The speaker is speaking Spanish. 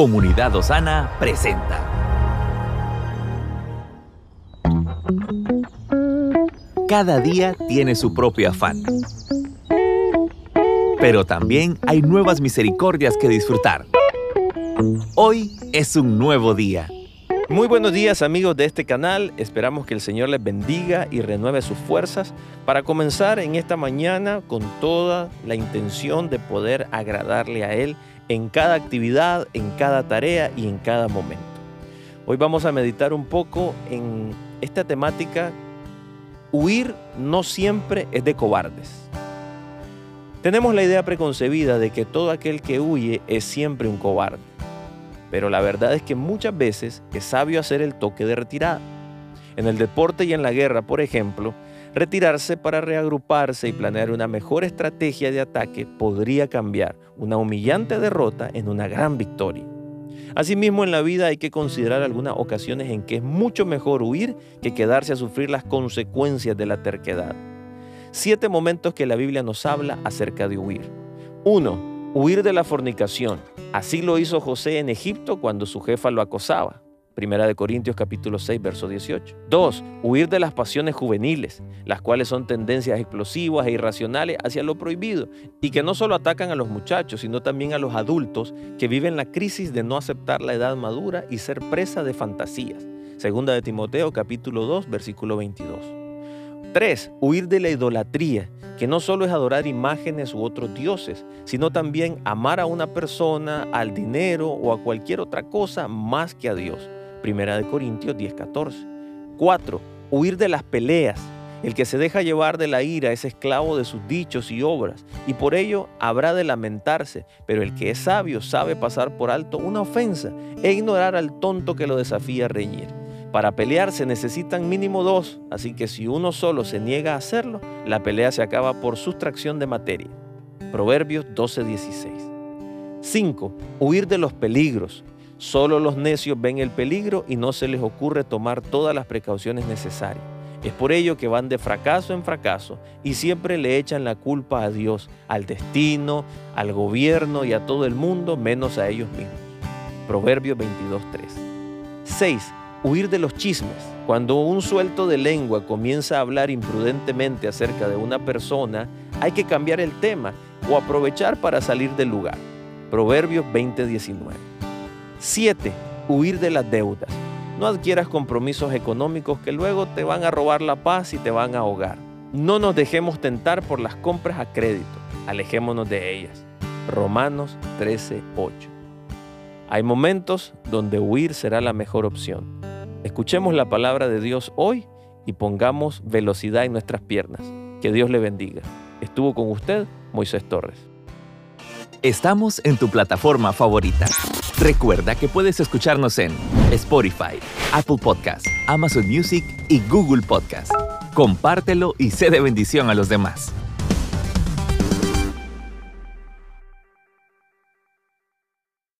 Comunidad Osana presenta. Cada día tiene su propio afán. Pero también hay nuevas misericordias que disfrutar. Hoy es un nuevo día. Muy buenos días amigos de este canal, esperamos que el Señor les bendiga y renueve sus fuerzas para comenzar en esta mañana con toda la intención de poder agradarle a Él en cada actividad, en cada tarea y en cada momento. Hoy vamos a meditar un poco en esta temática, huir no siempre es de cobardes. Tenemos la idea preconcebida de que todo aquel que huye es siempre un cobarde pero la verdad es que muchas veces es sabio hacer el toque de retirada. En el deporte y en la guerra, por ejemplo, retirarse para reagruparse y planear una mejor estrategia de ataque podría cambiar una humillante derrota en una gran victoria. Asimismo, en la vida hay que considerar algunas ocasiones en que es mucho mejor huir que quedarse a sufrir las consecuencias de la terquedad. Siete momentos que la Biblia nos habla acerca de huir. 1 Huir de la fornicación. Así lo hizo José en Egipto cuando su jefa lo acosaba. Primera de Corintios capítulo 6, verso 18. 2. Huir de las pasiones juveniles, las cuales son tendencias explosivas e irracionales hacia lo prohibido y que no solo atacan a los muchachos, sino también a los adultos que viven la crisis de no aceptar la edad madura y ser presa de fantasías. Segunda de Timoteo capítulo 2, versículo 22. 3. Huir de la idolatría que no solo es adorar imágenes u otros dioses, sino también amar a una persona, al dinero o a cualquier otra cosa más que a Dios. Primera de Corintios 10:14. 4. Huir de las peleas. El que se deja llevar de la ira es esclavo de sus dichos y obras, y por ello habrá de lamentarse, pero el que es sabio sabe pasar por alto una ofensa e ignorar al tonto que lo desafía a reñir. Para pelear se necesitan mínimo dos, así que si uno solo se niega a hacerlo, la pelea se acaba por sustracción de materia. Proverbios 12:16. 5. Huir de los peligros. Solo los necios ven el peligro y no se les ocurre tomar todas las precauciones necesarias. Es por ello que van de fracaso en fracaso y siempre le echan la culpa a Dios, al destino, al gobierno y a todo el mundo menos a ellos mismos. Proverbios 22.3. 6 Huir de los chismes. Cuando un suelto de lengua comienza a hablar imprudentemente acerca de una persona, hay que cambiar el tema o aprovechar para salir del lugar. Proverbios 20:19. 7. Huir de las deudas. No adquieras compromisos económicos que luego te van a robar la paz y te van a ahogar. No nos dejemos tentar por las compras a crédito. Alejémonos de ellas. Romanos 13:8. Hay momentos donde huir será la mejor opción. Escuchemos la palabra de Dios hoy y pongamos velocidad en nuestras piernas. Que Dios le bendiga. Estuvo con usted Moisés Torres. Estamos en tu plataforma favorita. Recuerda que puedes escucharnos en Spotify, Apple Podcasts, Amazon Music y Google Podcasts. Compártelo y sé de bendición a los demás.